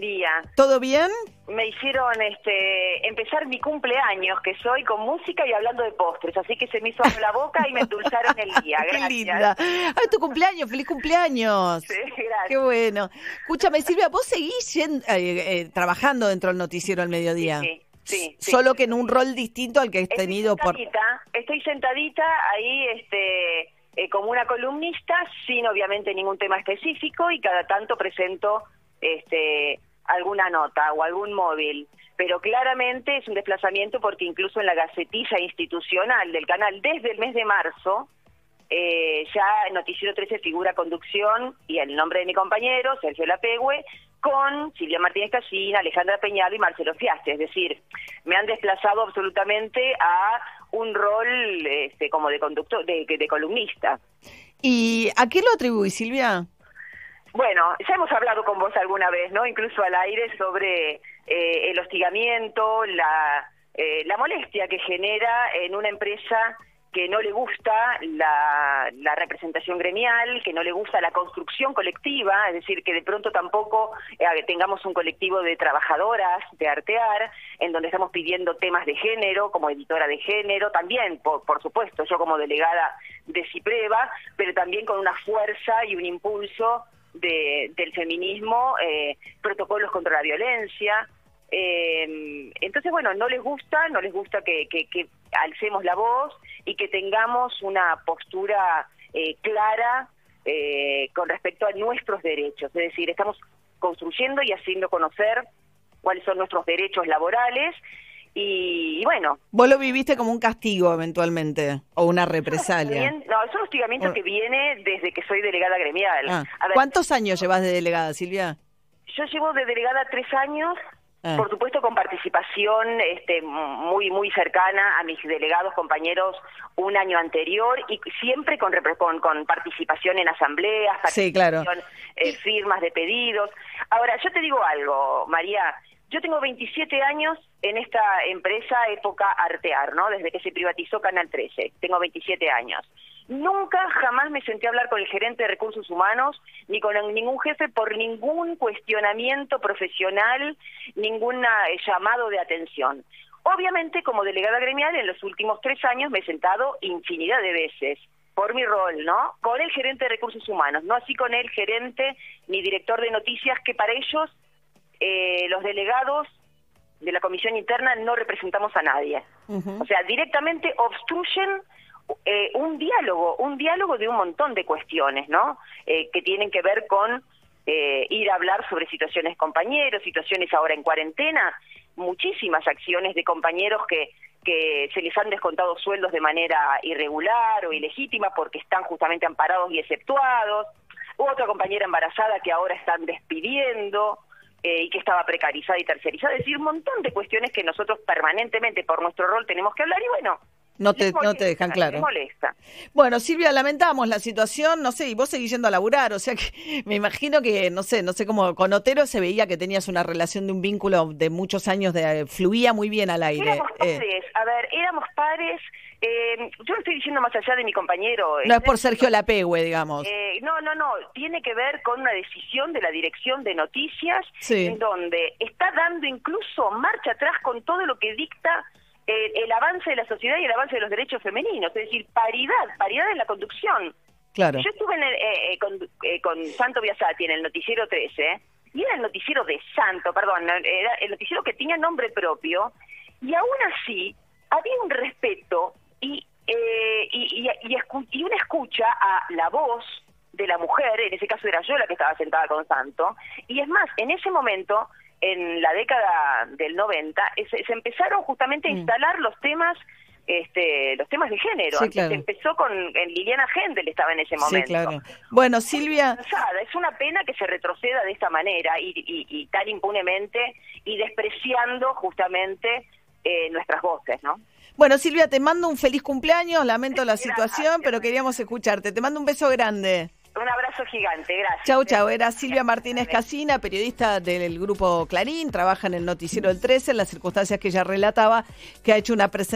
día. ¿Todo bien? Me hicieron este empezar mi cumpleaños, que soy con música y hablando de postres, así que se me hizo agua la boca y me endulzaron el día. Qué Gracias. linda. Ay, tu cumpleaños, feliz cumpleaños. Sí, gracias. Qué bueno. Escúchame, Silvia, vos seguís eh, eh, trabajando dentro del noticiero al mediodía. Sí, sí, sí. Solo que en un rol distinto al que has Estoy tenido por... estoy sentadita ahí este eh, como una columnista sin obviamente ningún tema específico y cada tanto presento este alguna nota o algún móvil pero claramente es un desplazamiento porque incluso en la gacetilla institucional del canal desde el mes de marzo eh, ya Noticiero 13 figura conducción y el nombre de mi compañero, Sergio Lapegüe, con Silvia Martínez Casina, Alejandra Peñalo y Marcelo Fiaste. Es decir, me han desplazado absolutamente a un rol este, como de conductor, de, de columnista. ¿Y a qué lo atribuís, Silvia? Bueno, ya hemos hablado con vos alguna vez, ¿no? Incluso al aire sobre eh, el hostigamiento, la, eh, la molestia que genera en una empresa que no le gusta la, representación gremial, que no le gusta la construcción colectiva, es decir, que de pronto tampoco eh, tengamos un colectivo de trabajadoras de Artear, en donde estamos pidiendo temas de género, como editora de género, también, por, por supuesto, yo como delegada de Cipreva, pero también con una fuerza y un impulso de, del feminismo, eh, protocolos contra la violencia. Eh, entonces, bueno, no les gusta, no les gusta que, que, que alcemos la voz y que tengamos una postura eh, clara eh, con respecto a nuestros derechos. Es decir, estamos construyendo y haciendo conocer cuáles son nuestros derechos laborales y, y bueno, Vos lo viviste como un castigo eventualmente o una represalia. no, es un hostigamiento que viene desde que soy delegada gremial. Ah, ver, ¿Cuántos años llevas de delegada, Silvia? Yo llevo de delegada tres años, Ah. por supuesto con participación este, muy muy cercana a mis delegados compañeros un año anterior y siempre con, con, con participación en asambleas, Sí, claro. participación, eh, firmas de pedidos. Ahora, yo te digo algo, María, yo tengo 27 años en esta empresa época Artear, ¿no? Desde que se privatizó Canal 13, tengo 27 años. Nunca jamás me senté a hablar con el gerente de recursos humanos ni con ningún jefe por ningún cuestionamiento profesional, ningún eh, llamado de atención. Obviamente, como delegada gremial, en los últimos tres años me he sentado infinidad de veces por mi rol, ¿no? Con el gerente de recursos humanos, no así con el gerente ni director de noticias, que para ellos eh, los delegados de la comisión interna no representamos a nadie. O sea, directamente obstruyen eh, un diálogo, un diálogo de un montón de cuestiones, ¿no? Eh, que tienen que ver con eh, ir a hablar sobre situaciones compañeros, situaciones ahora en cuarentena, muchísimas acciones de compañeros que que se les han descontado sueldos de manera irregular o ilegítima porque están justamente amparados y exceptuados, otra compañera embarazada que ahora están despidiendo eh, y que estaba precarizada y tercerizada, es decir, un montón de cuestiones que nosotros permanentemente por nuestro rol tenemos que hablar y bueno, No te, no te dejan claro. les molesta. Bueno, Silvia, lamentamos la situación, no sé, y vos seguís yendo a laburar, o sea que me imagino que, no sé, no sé cómo, con Otero se veía que tenías una relación de un vínculo de muchos años, de fluía muy bien al aire. Éramos eh. pares, a ver, éramos pares, eh, yo lo estoy diciendo más allá de mi compañero. no es por Sergio Lapegüe, digamos. Eh, no, no, no, tiene que ver con una decisión de la Dirección de Noticias, Sí. en donde está dando incluso marcha atrás con todo lo que dicta eh, el avance de la sociedad y el avance de los derechos femeninos, es decir, paridad, paridad en la conducción. claro. Yo estuve en el, eh, eh, con, eh, con Santo Biasati en el noticiero 13, y era el noticiero de Santo, perdón, era el noticiero que tenía nombre propio, y aún así había un respeto y, eh, y, y- y escu- y una escucha a la voz de la mujer, en ese caso era yo la que estaba sentada con Santo, y es más, en ese momento, en la década del 90, eh, se, se empezaron justamente a Mm. instalar los temas este, los temas de género. Sí, claro. empezó con Liliana Gendel estaba en ese Sí, momento. claro. Bueno, Silvia. Es una pena que se retroceda de esta manera y, y- y tan impunemente y despreciando justamente eh, nuestras voces, ¿no? bueno, Silvia, te mando un feliz cumpleaños, lamento la Gracias. situación, pero queríamos escucharte. Te mando un beso grande. Un abrazo gigante, gracias. Chau, chau. Era Silvia Martínez Casina, periodista del grupo Clarín, trabaja en el noticiero del 13, en las circunstancias que ella relataba, que ha hecho una presentación.